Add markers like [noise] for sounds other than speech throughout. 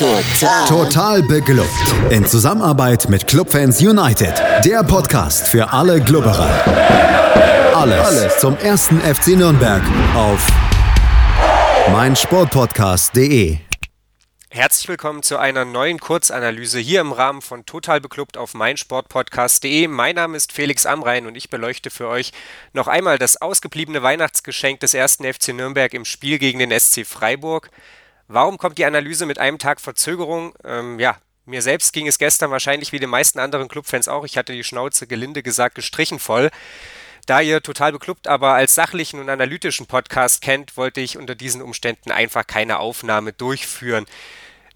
Total. Total beglückt. In Zusammenarbeit mit Clubfans United. Der Podcast für alle Glubberer. Alles, Alles zum ersten FC Nürnberg auf meinsportpodcast.de. Herzlich willkommen zu einer neuen Kurzanalyse hier im Rahmen von Total Beklubbt auf meinsportpodcast.de. Mein Name ist Felix Amrein und ich beleuchte für euch noch einmal das ausgebliebene Weihnachtsgeschenk des ersten FC Nürnberg im Spiel gegen den SC Freiburg. Warum kommt die Analyse mit einem Tag Verzögerung? Ähm, ja, mir selbst ging es gestern wahrscheinlich wie den meisten anderen Clubfans auch. Ich hatte die Schnauze gelinde gesagt gestrichen voll. Da ihr total beklubbt, aber als sachlichen und analytischen Podcast kennt, wollte ich unter diesen Umständen einfach keine Aufnahme durchführen.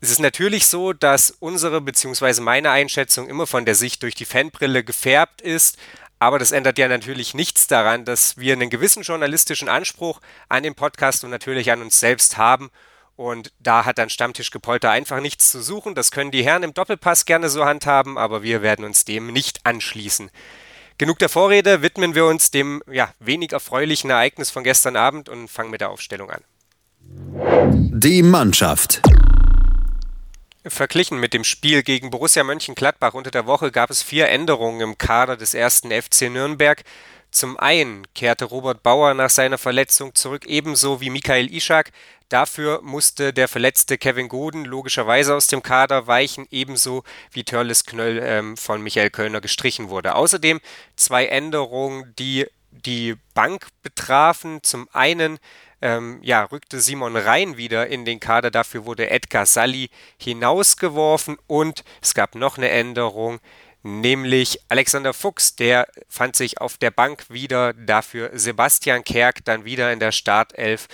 Es ist natürlich so, dass unsere bzw. meine Einschätzung immer von der Sicht durch die Fanbrille gefärbt ist, aber das ändert ja natürlich nichts daran, dass wir einen gewissen journalistischen Anspruch an den Podcast und natürlich an uns selbst haben und da hat dann Stammtischgepolter einfach nichts zu suchen. Das können die Herren im Doppelpass gerne so handhaben, aber wir werden uns dem nicht anschließen. Genug der Vorrede, widmen wir uns dem ja, wenig erfreulichen Ereignis von gestern Abend und fangen mit der Aufstellung an. Die Mannschaft. Verglichen mit dem Spiel gegen Borussia Mönchengladbach unter der Woche gab es vier Änderungen im Kader des ersten FC Nürnberg. Zum einen kehrte Robert Bauer nach seiner Verletzung zurück, ebenso wie Michael Ischak. Dafür musste der verletzte Kevin Goden logischerweise aus dem Kader weichen, ebenso wie Törles Knöll ähm, von Michael Kölner gestrichen wurde. Außerdem zwei Änderungen, die die Bank betrafen. Zum einen ähm, ja, rückte Simon Rhein wieder in den Kader, dafür wurde Edgar Salli hinausgeworfen und es gab noch eine Änderung, nämlich Alexander Fuchs, der fand sich auf der Bank wieder, dafür Sebastian Kerk dann wieder in der Startelf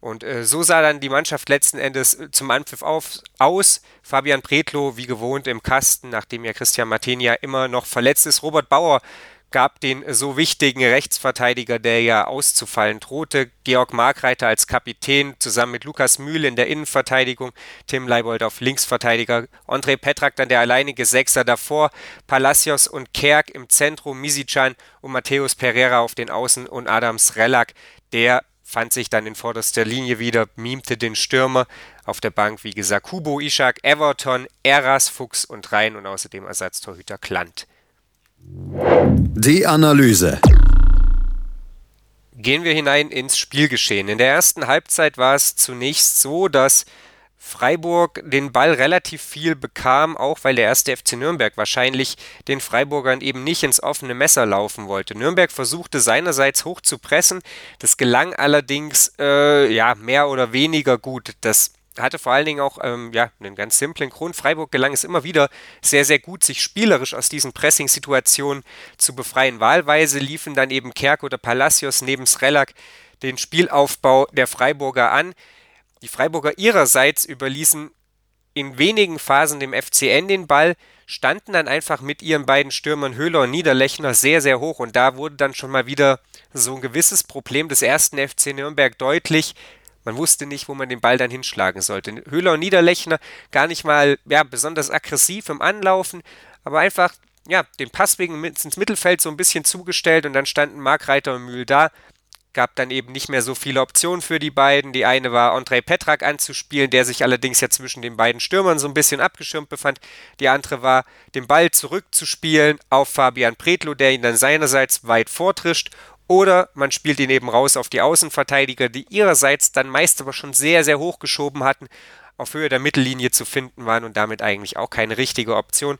und äh, so sah dann die Mannschaft letzten Endes äh, zum Anpfiff auf, aus. Fabian Pretlo, wie gewohnt, im Kasten, nachdem ja Christian Martenia immer noch verletzt ist. Robert Bauer gab den so wichtigen Rechtsverteidiger, der ja auszufallen drohte, Georg Markreiter als Kapitän, zusammen mit Lukas Mühl in der Innenverteidigung, Tim Leibold auf Linksverteidiger, André Petrak dann der alleinige Sechser davor, Palacios und Kerk im Zentrum, Misicjan und Matthäus Pereira auf den Außen und Adams Relak, der fand sich dann in vorderster Linie wieder, mimte den Stürmer. Auf der Bank, wie gesagt, Kubo, Ishak, Everton, Eras, Fuchs und Rhein und außerdem Ersatztorhüter Klant. Die Analyse. Gehen wir hinein ins Spielgeschehen. In der ersten Halbzeit war es zunächst so, dass Freiburg den Ball relativ viel bekam, auch weil der erste FC Nürnberg wahrscheinlich den Freiburgern eben nicht ins offene Messer laufen wollte. Nürnberg versuchte seinerseits hoch zu pressen, das gelang allerdings äh, ja mehr oder weniger gut. Das hatte vor allen Dingen auch ähm, ja, einen ganz simplen Grund. Freiburg gelang es immer wieder sehr, sehr gut, sich spielerisch aus diesen Pressing-Situationen zu befreien. Wahlweise liefen dann eben Kerk oder Palacios neben Srelak den Spielaufbau der Freiburger an. Die Freiburger ihrerseits überließen in wenigen Phasen dem FCN den Ball, standen dann einfach mit ihren beiden Stürmern Höhler und Niederlechner sehr, sehr hoch und da wurde dann schon mal wieder so ein gewisses Problem des ersten FC Nürnberg deutlich. Man wusste nicht, wo man den Ball dann hinschlagen sollte. Höhler und Niederlechner gar nicht mal ja, besonders aggressiv im Anlaufen, aber einfach ja, den Passwegen ins Mittelfeld so ein bisschen zugestellt und dann standen Markreiter und Mühl da gab dann eben nicht mehr so viele Optionen für die beiden. Die eine war Andrei Petrak anzuspielen, der sich allerdings ja zwischen den beiden Stürmern so ein bisschen abgeschirmt befand. Die andere war, den Ball zurückzuspielen auf Fabian Pretlo, der ihn dann seinerseits weit vortrischt. Oder man spielt ihn eben raus auf die Außenverteidiger, die ihrerseits dann meist aber schon sehr, sehr hoch geschoben hatten, auf Höhe der Mittellinie zu finden waren und damit eigentlich auch keine richtige Option.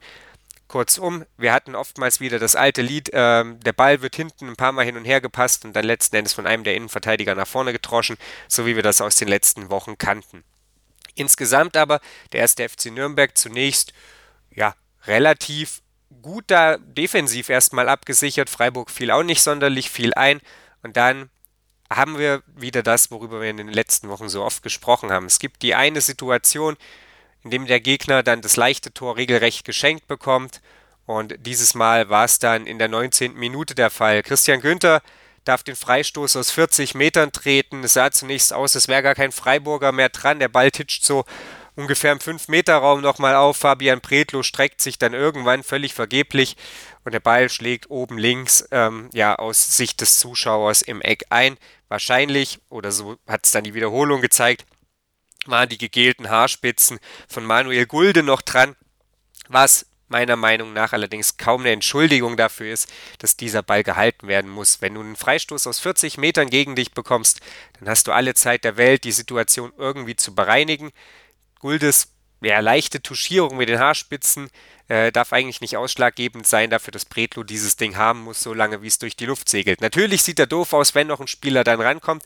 Kurzum, wir hatten oftmals wieder das alte Lied, äh, der Ball wird hinten ein paar Mal hin und her gepasst und dann letzten Endes von einem der Innenverteidiger nach vorne getroschen, so wie wir das aus den letzten Wochen kannten. Insgesamt aber der erste FC Nürnberg zunächst ja relativ gut da defensiv erstmal abgesichert. Freiburg fiel auch nicht sonderlich viel ein und dann haben wir wieder das, worüber wir in den letzten Wochen so oft gesprochen haben. Es gibt die eine Situation, in dem der Gegner dann das leichte Tor regelrecht geschenkt bekommt. Und dieses Mal war es dann in der 19. Minute der Fall. Christian Günther darf den Freistoß aus 40 Metern treten. Es sah zunächst aus, es wäre gar kein Freiburger mehr dran. Der Ball titscht so ungefähr im 5-Meter-Raum nochmal auf. Fabian Pretlo streckt sich dann irgendwann völlig vergeblich und der Ball schlägt oben links ähm, ja aus Sicht des Zuschauers im Eck ein. Wahrscheinlich, oder so hat es dann die Wiederholung gezeigt, waren die gegelten Haarspitzen von Manuel Gulde noch dran, was meiner Meinung nach allerdings kaum eine Entschuldigung dafür ist, dass dieser Ball gehalten werden muss. Wenn du einen Freistoß aus 40 Metern gegen dich bekommst, dann hast du alle Zeit der Welt, die Situation irgendwie zu bereinigen. Guldes ja, leichte Tuschierung mit den Haarspitzen äh, darf eigentlich nicht ausschlaggebend sein dafür, dass Bretlo dieses Ding haben muss, solange wie es durch die Luft segelt. Natürlich sieht er doof aus, wenn noch ein Spieler dann rankommt.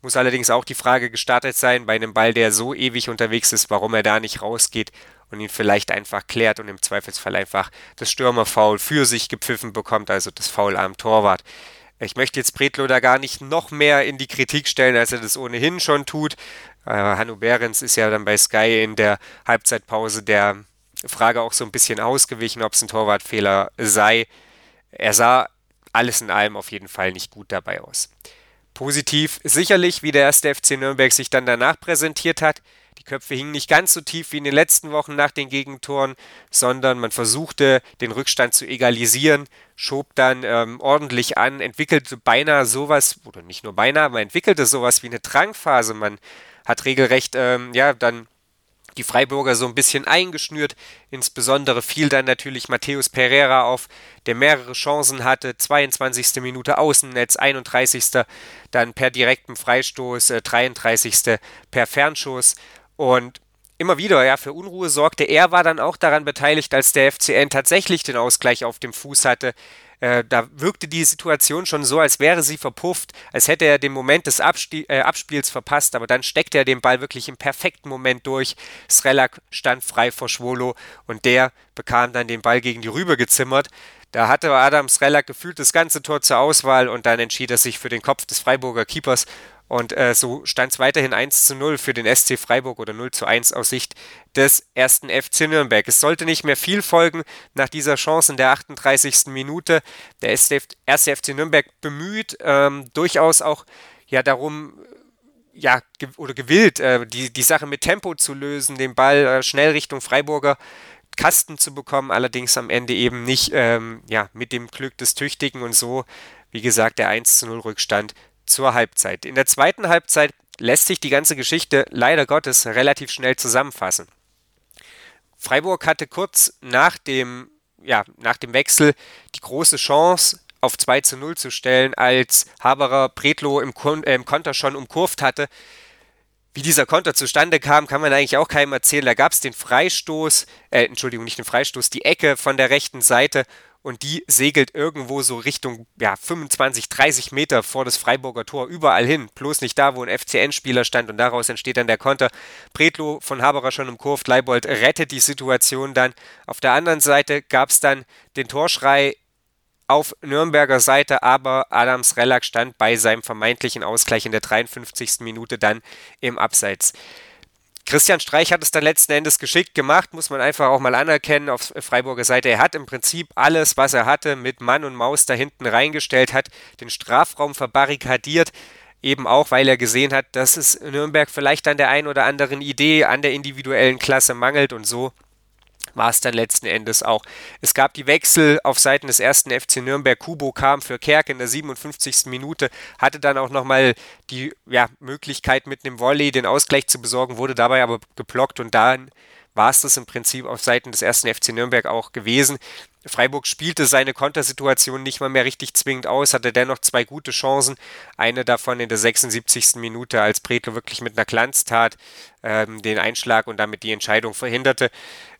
Muss allerdings auch die Frage gestartet sein, bei einem Ball, der so ewig unterwegs ist, warum er da nicht rausgeht und ihn vielleicht einfach klärt und im Zweifelsfall einfach das Stürmerfoul für sich gepfiffen bekommt, also das Foul am Torwart. Ich möchte jetzt Bretlo da gar nicht noch mehr in die Kritik stellen, als er das ohnehin schon tut. Äh, Hanno Behrens ist ja dann bei Sky in der Halbzeitpause der Frage auch so ein bisschen ausgewichen, ob es ein Torwartfehler sei. Er sah alles in allem auf jeden Fall nicht gut dabei aus. Positiv sicherlich, wie der erste FC Nürnberg sich dann danach präsentiert hat. Die Köpfe hingen nicht ganz so tief wie in den letzten Wochen nach den Gegentoren, sondern man versuchte, den Rückstand zu egalisieren, schob dann ähm, ordentlich an, entwickelte beinahe sowas, oder nicht nur beinahe, man entwickelte sowas wie eine Drangphase. Man hat regelrecht, ähm, ja, dann die Freiburger so ein bisschen eingeschnürt. Insbesondere fiel dann natürlich Matthäus Pereira auf, der mehrere Chancen hatte. 22. Minute Außennetz, 31. dann per direktem Freistoß, äh, 33. per Fernschuss. Und immer wieder ja, für Unruhe sorgte. Er war dann auch daran beteiligt, als der FCN tatsächlich den Ausgleich auf dem Fuß hatte. Äh, da wirkte die Situation schon so, als wäre sie verpufft, als hätte er den Moment des Abstie äh, Abspiels verpasst, aber dann steckte er den Ball wirklich im perfekten Moment durch. Srelak stand frei vor Schwolo und der bekam dann den Ball gegen die Rübe gezimmert. Da hatte Adam Srelak gefühlt das ganze Tor zur Auswahl und dann entschied er sich für den Kopf des Freiburger Keepers und äh, so stand es weiterhin 1 zu 0 für den SC Freiburg oder 0 zu 1 aus Sicht des ersten FC Nürnberg. Es sollte nicht mehr viel folgen nach dieser Chance in der 38. Minute. Der erste FC Nürnberg bemüht, ähm, durchaus auch ja darum, ja, ge oder gewillt, äh, die, die Sache mit Tempo zu lösen, den Ball äh, schnell Richtung Freiburger Kasten zu bekommen, allerdings am Ende eben nicht ähm, ja, mit dem Glück des Tüchtigen und so, wie gesagt, der 1 zu 0 Rückstand zur Halbzeit. In der zweiten Halbzeit lässt sich die ganze Geschichte leider Gottes relativ schnell zusammenfassen. Freiburg hatte kurz nach dem, ja, nach dem Wechsel die große Chance, auf 2 zu 0 zu stellen, als Haberer Bretlo im, Kon äh, im Konter schon umkurvt hatte. Wie dieser Konter zustande kam, kann man eigentlich auch keinem erzählen. Da gab es den Freistoß, äh, Entschuldigung, nicht den Freistoß, die Ecke von der rechten Seite und die segelt irgendwo so Richtung ja, 25, 30 Meter vor das Freiburger Tor überall hin. Bloß nicht da, wo ein FCN-Spieler stand und daraus entsteht dann der Konter. Bredlo von Haberer schon im Kurve, Leibold rettet die Situation dann. Auf der anderen Seite gab es dann den Torschrei auf Nürnberger Seite, aber Adams Relax stand bei seinem vermeintlichen Ausgleich in der 53. Minute dann im Abseits. Christian Streich hat es dann letzten Endes geschickt gemacht, muss man einfach auch mal anerkennen auf Freiburger Seite. Er hat im Prinzip alles, was er hatte, mit Mann und Maus da hinten reingestellt, hat den Strafraum verbarrikadiert, eben auch, weil er gesehen hat, dass es Nürnberg vielleicht an der einen oder anderen Idee, an der individuellen Klasse mangelt und so war es dann letzten Endes auch. Es gab die Wechsel auf Seiten des ersten FC Nürnberg. Kubo kam für Kerk in der 57. Minute, hatte dann auch nochmal die ja, Möglichkeit mit einem Volley den Ausgleich zu besorgen, wurde dabei aber geblockt und dann war es das im Prinzip auf Seiten des ersten FC Nürnberg auch gewesen. Freiburg spielte seine Kontersituation nicht mal mehr richtig zwingend aus, hatte dennoch zwei gute Chancen. Eine davon in der 76. Minute, als Bretlo wirklich mit einer Glanztat ähm, den Einschlag und damit die Entscheidung verhinderte.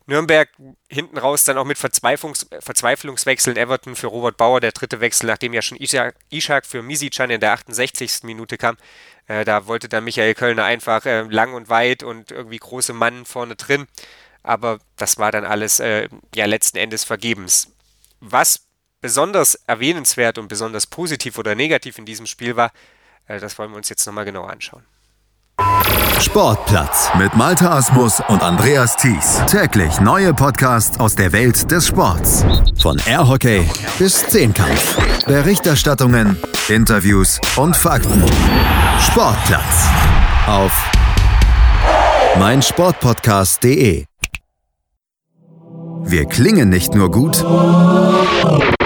Nürnberg hinten raus dann auch mit Verzweiflungs Verzweiflungswechseln. Everton für Robert Bauer, der dritte Wechsel, nachdem ja schon Ishak für Misicjan in der 68. Minute kam. Äh, da wollte dann Michael Kölner einfach äh, lang und weit und irgendwie große Mann vorne drin. Aber das war dann alles äh, ja letzten Endes vergebens. Was besonders erwähnenswert und besonders positiv oder negativ in diesem Spiel war, äh, das wollen wir uns jetzt nochmal genauer anschauen. Sportplatz mit Malta Asmus und Andreas Thies. Täglich neue Podcasts aus der Welt des Sports. Von Airhockey bis Zehnkampf. Berichterstattungen, Interviews und Fakten. Sportplatz auf meinsportpodcast.de. Wir klingen nicht nur gut,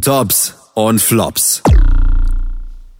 Tops und Flops.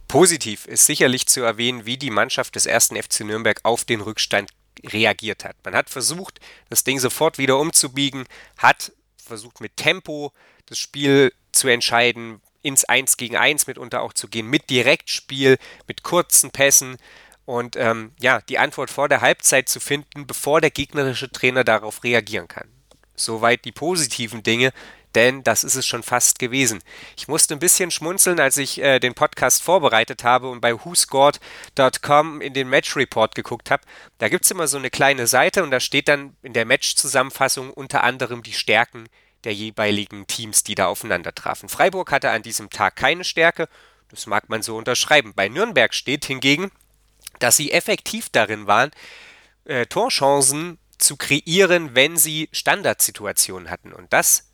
Positiv ist sicherlich zu erwähnen, wie die Mannschaft des ersten FC Nürnberg auf den Rückstand reagiert hat. Man hat versucht, das Ding sofort wieder umzubiegen, hat versucht mit Tempo das Spiel zu entscheiden, ins 1 gegen 1 mitunter auch zu gehen, mit Direktspiel, mit kurzen Pässen und ähm, ja, die Antwort vor der Halbzeit zu finden, bevor der gegnerische Trainer darauf reagieren kann. Soweit die positiven Dinge, denn das ist es schon fast gewesen. Ich musste ein bisschen schmunzeln, als ich äh, den Podcast vorbereitet habe und bei whoscored.com in den Match Report geguckt habe. Da gibt es immer so eine kleine Seite und da steht dann in der Match-Zusammenfassung unter anderem die Stärken der jeweiligen Teams, die da aufeinander trafen. Freiburg hatte an diesem Tag keine Stärke, das mag man so unterschreiben. Bei Nürnberg steht hingegen, dass sie effektiv darin waren, äh, Torchancen zu kreieren, wenn sie Standardsituationen hatten. Und das,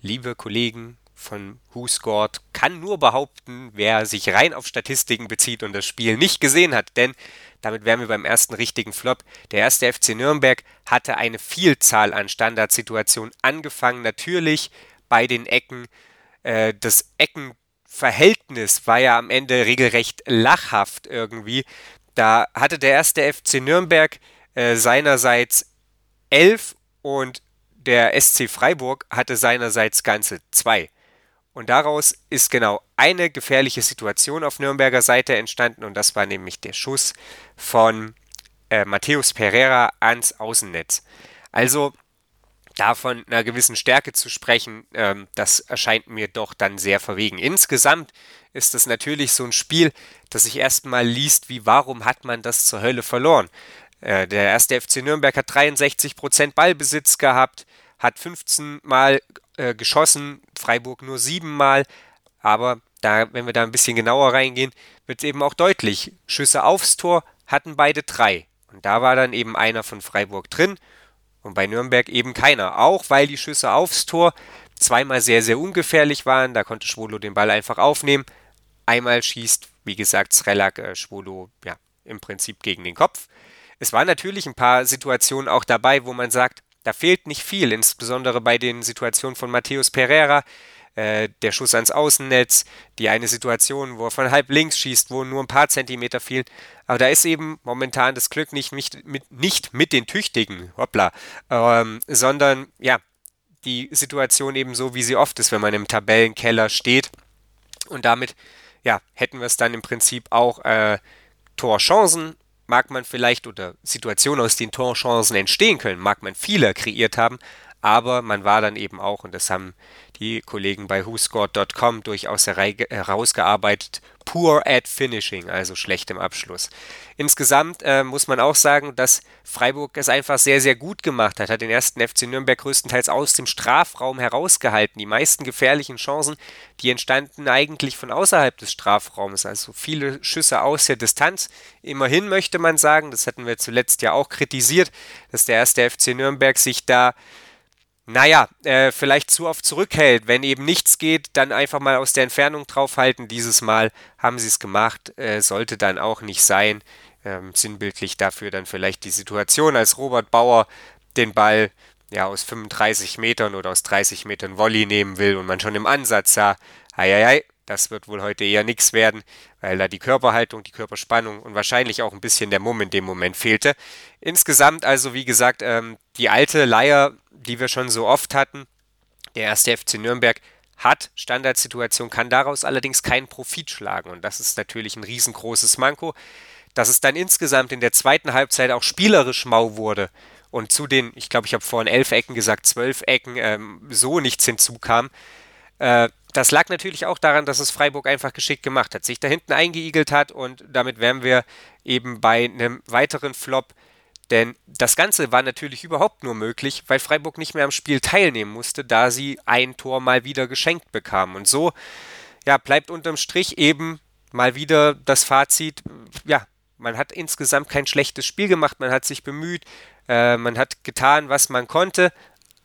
liebe Kollegen von Who Scored, kann nur behaupten, wer sich rein auf Statistiken bezieht und das Spiel nicht gesehen hat. Denn damit wären wir beim ersten richtigen Flop. Der erste FC Nürnberg hatte eine Vielzahl an Standardsituationen, angefangen natürlich bei den Ecken. Äh, das Eckenverhältnis war ja am Ende regelrecht lachhaft irgendwie. Da hatte der erste FC Nürnberg äh, seinerseits elf und der SC Freiburg hatte seinerseits ganze zwei. Und daraus ist genau eine gefährliche Situation auf Nürnberger Seite entstanden und das war nämlich der Schuss von äh, Matthäus Pereira ans Außennetz. Also davon einer gewissen Stärke zu sprechen, ähm, das erscheint mir doch dann sehr verwegen. Insgesamt ist es natürlich so ein Spiel, das sich erstmal liest, wie warum hat man das zur Hölle verloren. Äh, der erste FC Nürnberg hat 63% Ballbesitz gehabt, hat 15 Mal äh, geschossen, Freiburg nur 7 Mal. Aber da, wenn wir da ein bisschen genauer reingehen, wird es eben auch deutlich. Schüsse aufs Tor hatten beide drei. Und da war dann eben einer von Freiburg drin und bei Nürnberg eben keiner. Auch weil die Schüsse aufs Tor zweimal sehr, sehr ungefährlich waren. Da konnte Schwolo den Ball einfach aufnehmen. Einmal schießt, wie gesagt, Srelak äh, Schwolo ja, im Prinzip gegen den Kopf. Es waren natürlich ein paar Situationen auch dabei, wo man sagt, da fehlt nicht viel, insbesondere bei den Situationen von Matthäus Pereira. Äh, der Schuss ans Außennetz, die eine Situation, wo er von halb links schießt, wo nur ein paar Zentimeter fielen. Aber da ist eben momentan das Glück nicht, nicht, mit, nicht mit den Tüchtigen, hoppla, ähm, sondern ja, die Situation eben so, wie sie oft ist, wenn man im Tabellenkeller steht. Und damit ja, hätten wir es dann im Prinzip auch äh, Torchancen mag man vielleicht oder Situationen, aus denen Torchancen entstehen können, mag man viele kreiert haben, aber man war dann eben auch, und das haben die Kollegen bei WhoScored.com durchaus herausgearbeitet, poor at finishing, also schlecht im Abschluss. Insgesamt äh, muss man auch sagen, dass Freiburg es einfach sehr, sehr gut gemacht hat, hat den ersten FC Nürnberg größtenteils aus dem Strafraum herausgehalten. Die meisten gefährlichen Chancen, die entstanden eigentlich von außerhalb des Strafraums, also viele Schüsse aus der Distanz. Immerhin möchte man sagen, das hatten wir zuletzt ja auch kritisiert, dass der erste FC Nürnberg sich da naja, äh, vielleicht zu oft zurückhält. Wenn eben nichts geht, dann einfach mal aus der Entfernung draufhalten. Dieses Mal haben sie es gemacht, äh, sollte dann auch nicht sein. Ähm, sinnbildlich dafür dann vielleicht die Situation, als Robert Bauer den Ball ja aus 35 Metern oder aus 30 Metern Volley nehmen will und man schon im Ansatz sah, hei, hei, hei das wird wohl heute eher nichts werden, weil da die Körperhaltung, die Körperspannung und wahrscheinlich auch ein bisschen der Mumm in dem Moment fehlte. Insgesamt also, wie gesagt, ähm, die alte Leier, die wir schon so oft hatten, der erste FC Nürnberg hat Standardsituation, kann daraus allerdings keinen Profit schlagen und das ist natürlich ein riesengroßes Manko. Dass es dann insgesamt in der zweiten Halbzeit auch spielerisch mau wurde und zu den, ich glaube, ich habe vorhin elf Ecken gesagt, zwölf Ecken ähm, so nichts hinzukam, äh, das lag natürlich auch daran, dass es Freiburg einfach geschickt gemacht hat, sich da hinten eingeigelt hat und damit wären wir eben bei einem weiteren Flop Denn das Ganze war natürlich überhaupt nur möglich, weil Freiburg nicht mehr am Spiel teilnehmen musste, da sie ein Tor mal wieder geschenkt bekamen. Und so ja, bleibt unterm Strich eben mal wieder das Fazit, ja, man hat insgesamt kein schlechtes Spiel gemacht, man hat sich bemüht, äh, man hat getan, was man konnte,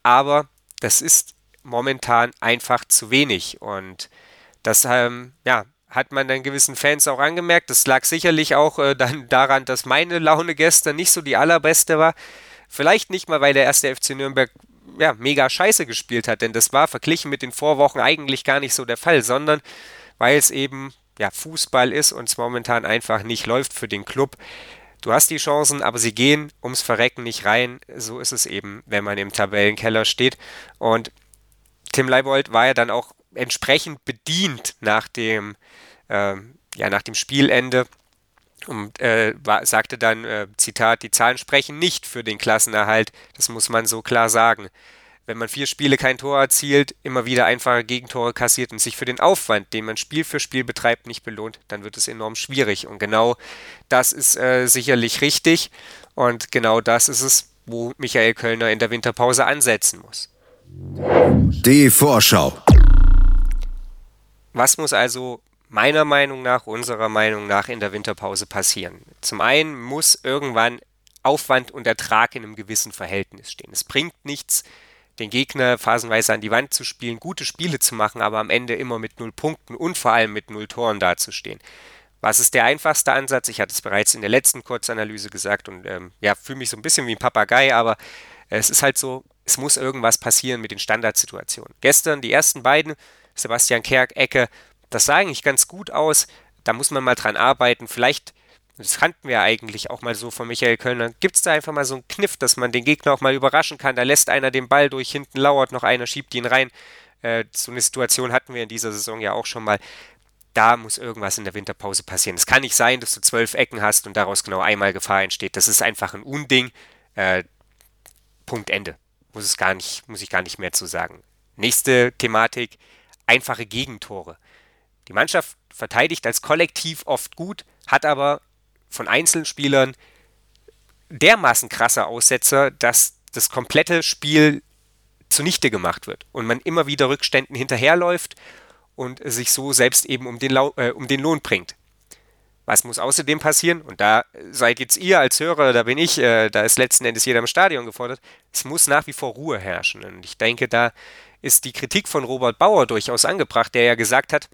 aber das ist momentan einfach zu wenig. Und das ähm, ja, hat man dann gewissen Fans auch angemerkt. Das lag sicherlich auch äh, dann [laughs] daran, dass meine Laune gestern nicht so die allerbeste war. Vielleicht nicht mal, weil der erste FC Nürnberg ja, mega scheiße gespielt hat, denn das war verglichen mit den Vorwochen eigentlich gar nicht so der Fall, sondern weil es eben ja, Fußball ist und es momentan einfach nicht läuft für den Club. Du hast die Chancen, aber sie gehen ums Verrecken nicht rein. So ist es eben, wenn man im Tabellenkeller steht. Und Tim Leibold war ja dann auch entsprechend bedient nach dem, äh, ja, nach dem Spielende und äh, war, sagte dann, äh, Zitat, die Zahlen sprechen nicht für den Klassenerhalt, das muss man so klar sagen. Wenn man vier Spiele kein Tor erzielt, immer wieder einfache Gegentore kassiert und sich für den Aufwand, den man Spiel für Spiel betreibt, nicht belohnt, dann wird es enorm schwierig. Und genau das ist äh, sicherlich richtig. Und genau das ist es, wo Michael Kölner in der Winterpause ansetzen muss. Die Vorschau. Was muss also meiner Meinung nach, unserer Meinung nach in der Winterpause passieren? Zum einen muss irgendwann Aufwand und Ertrag in einem gewissen Verhältnis stehen. Es bringt nichts, den Gegner phasenweise an die Wand zu spielen, gute Spiele zu machen, aber am Ende immer mit null Punkten und vor allem mit null Toren dazustehen. Was ist der einfachste Ansatz? Ich hatte es bereits in der letzten Kurzanalyse gesagt und ähm, ja, fühle mich so ein bisschen wie ein Papagei, aber es ist halt so, es muss irgendwas passieren mit den Standardsituationen. Gestern die ersten beiden, Sebastian Kerk, Ecke, das sah eigentlich ganz gut aus. Da muss man mal dran arbeiten. Vielleicht, das kannten wir eigentlich auch mal so von Michael Kölner, gibt es da einfach mal so einen Kniff, dass man den Gegner auch mal überraschen kann. Da lässt einer den Ball durch, hinten lauert noch einer, schiebt ihn rein. Äh, so eine Situation hatten wir in dieser Saison ja auch schon mal. Da muss irgendwas in der Winterpause passieren. Es kann nicht sein, dass du zwölf Ecken hast und daraus genau einmal Gefahr entsteht. Das ist einfach ein Unding. Äh, Punkt Ende muss, es gar nicht, muss ich gar nicht mehr zu sagen. Nächste Thematik, einfache Gegentore. Die Mannschaft verteidigt als Kollektiv oft gut, hat aber von Einzelspielern dermaßen krasse Aussetzer, dass das komplette Spiel zunichte gemacht wird und man immer wieder Rückständen hinterherläuft und sich so selbst eben um den, Lau äh, um den Lohn bringt. Was muss außerdem passieren? Und da seid jetzt ihr als Hörer, da bin ich, äh, da ist letzten Endes jeder im Stadion gefordert. Es muss nach wie vor Ruhe herrschen. Und ich denke, da ist die Kritik von Robert Bauer durchaus angebracht, der ja gesagt hat,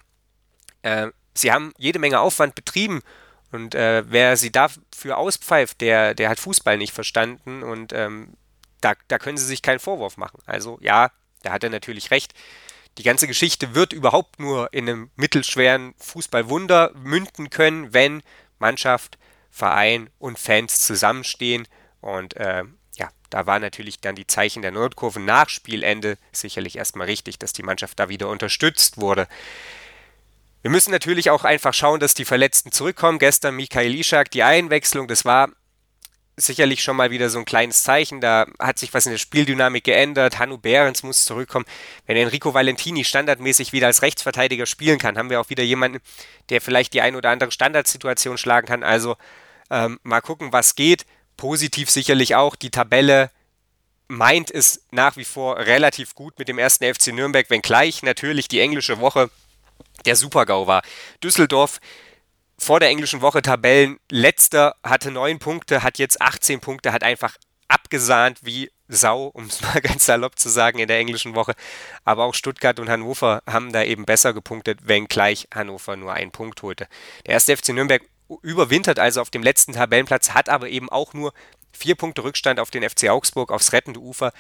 äh, sie haben jede Menge Aufwand betrieben und äh, wer sie dafür auspfeift, der, der hat Fußball nicht verstanden und ähm, da, da können sie sich keinen Vorwurf machen. Also ja, da hat er natürlich recht. Die ganze Geschichte wird überhaupt nur in einem mittelschweren Fußballwunder münden können, wenn Mannschaft, Verein und Fans zusammenstehen. Und äh, ja, da war natürlich dann die Zeichen der Nordkurve nach Spielende sicherlich erstmal richtig, dass die Mannschaft da wieder unterstützt wurde. Wir müssen natürlich auch einfach schauen, dass die Verletzten zurückkommen. Gestern Mikhail Ishak, die Einwechslung, das war sicherlich schon mal wieder so ein kleines Zeichen. Da hat sich was in der Spieldynamik geändert. Hanno Behrens muss zurückkommen. Wenn Enrico Valentini standardmäßig wieder als Rechtsverteidiger spielen kann, haben wir auch wieder jemanden, der vielleicht die ein oder andere Standardsituation schlagen kann. Also ähm, mal gucken, was geht. Positiv sicherlich auch. Die Tabelle meint es nach wie vor relativ gut mit dem ersten FC Nürnberg, wenngleich natürlich die englische Woche der Supergau war. Düsseldorf vor der englischen Woche Tabellen letzter, hatte neun Punkte, hat jetzt 18 Punkte, hat einfach abgesahnt wie Sau, um es [laughs] mal ganz salopp zu sagen, in der englischen Woche. Aber auch Stuttgart und Hannover haben da eben besser gepunktet, wenngleich Hannover nur einen Punkt holte. Der erste FC Nürnberg überwintert also auf dem letzten Tabellenplatz, hat aber eben auch nur vier Punkte Rückstand auf den FC Augsburg aufs rettende Ufer,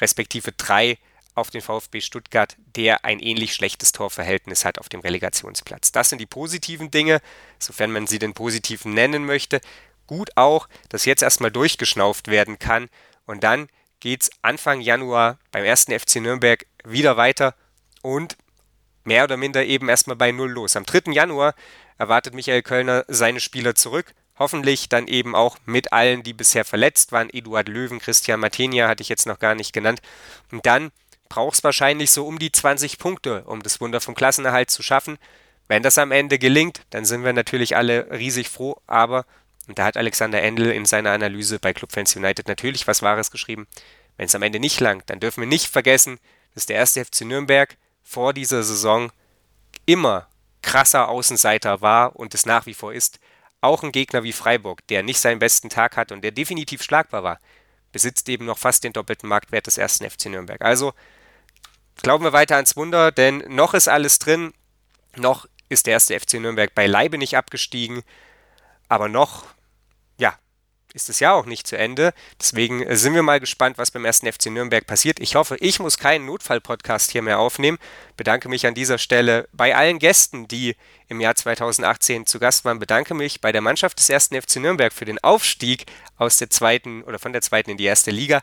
respektive drei auf den VfB Stuttgart, der ein ähnlich schlechtes Torverhältnis hat auf dem Relegationsplatz. Das sind die positiven Dinge, sofern man sie den positiven nennen möchte. Gut auch, dass jetzt erstmal durchgeschnauft werden kann und dann geht es Anfang Januar beim ersten FC Nürnberg wieder weiter und mehr oder minder eben erstmal bei Null los. Am 3. Januar erwartet Michael Kölner seine Spieler zurück. Hoffentlich dann eben auch mit allen, die bisher verletzt waren. Eduard Löwen, Christian Matenia hatte ich jetzt noch gar nicht genannt. Und dann brauchst wahrscheinlich so um die 20 Punkte, um das Wunder vom Klassenerhalt zu schaffen. Wenn das am Ende gelingt, dann sind wir natürlich alle riesig froh, aber Und da hat Alexander Endel in seiner Analyse bei Clubfans United natürlich was Wahres geschrieben. Wenn es am Ende nicht langt, dann dürfen wir nicht vergessen, dass der erste FC Nürnberg vor dieser Saison immer krasser Außenseiter war und es nach wie vor ist. Auch ein Gegner wie Freiburg, der nicht seinen besten Tag hat und der definitiv schlagbar war, besitzt eben noch fast den doppelten Marktwert des ersten FC Nürnberg. Also glauben wir weiter ans Wunder, denn noch ist alles drin, noch ist der erste FC Nürnberg beileibe nicht abgestiegen, aber noch ist das Jahr auch nicht zu Ende. Deswegen äh, sind wir mal gespannt, was beim ersten FC Nürnberg passiert. Ich hoffe, ich muss keinen Notfall-Podcast hier mehr aufnehmen. Bedanke mich an dieser Stelle bei allen Gästen, die im Jahr 2018 zu Gast waren. Bedanke mich bei der Mannschaft des ersten FC Nürnberg für den Aufstieg aus der zweiten oder von der zweiten in die erste Liga.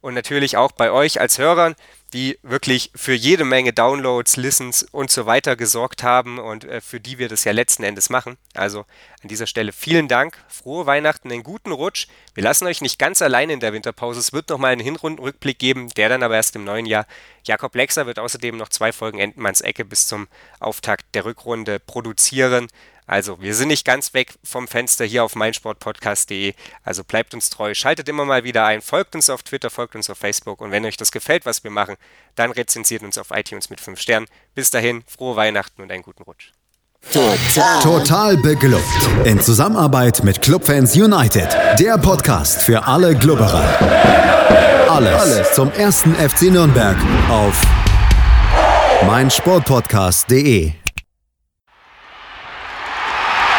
Und natürlich auch bei euch als Hörern die wirklich für jede Menge Downloads, Listens und so weiter gesorgt haben und äh, für die wir das ja letzten Endes machen. Also an dieser Stelle vielen Dank, frohe Weihnachten, einen guten Rutsch. Wir lassen euch nicht ganz allein in der Winterpause. Es wird nochmal einen Hinrundenrückblick geben, der dann aber erst im neuen Jahr. Jakob Lexer wird außerdem noch zwei Folgen Entenmanns Ecke bis zum Auftakt der Rückrunde produzieren. Also, wir sind nicht ganz weg vom Fenster hier auf meinsportpodcast.de. Also bleibt uns treu, schaltet immer mal wieder ein, folgt uns auf Twitter, folgt uns auf Facebook und wenn euch das gefällt, was wir machen, dann rezensiert uns auf iTunes mit 5 Sternen. Bis dahin, frohe Weihnachten und einen guten Rutsch. Total. Total beglückt. In Zusammenarbeit mit Clubfans United. Der Podcast für alle Glubberer. Alles, Alles zum ersten FC Nürnberg auf meinsportpodcast.de.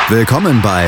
Willkommen bei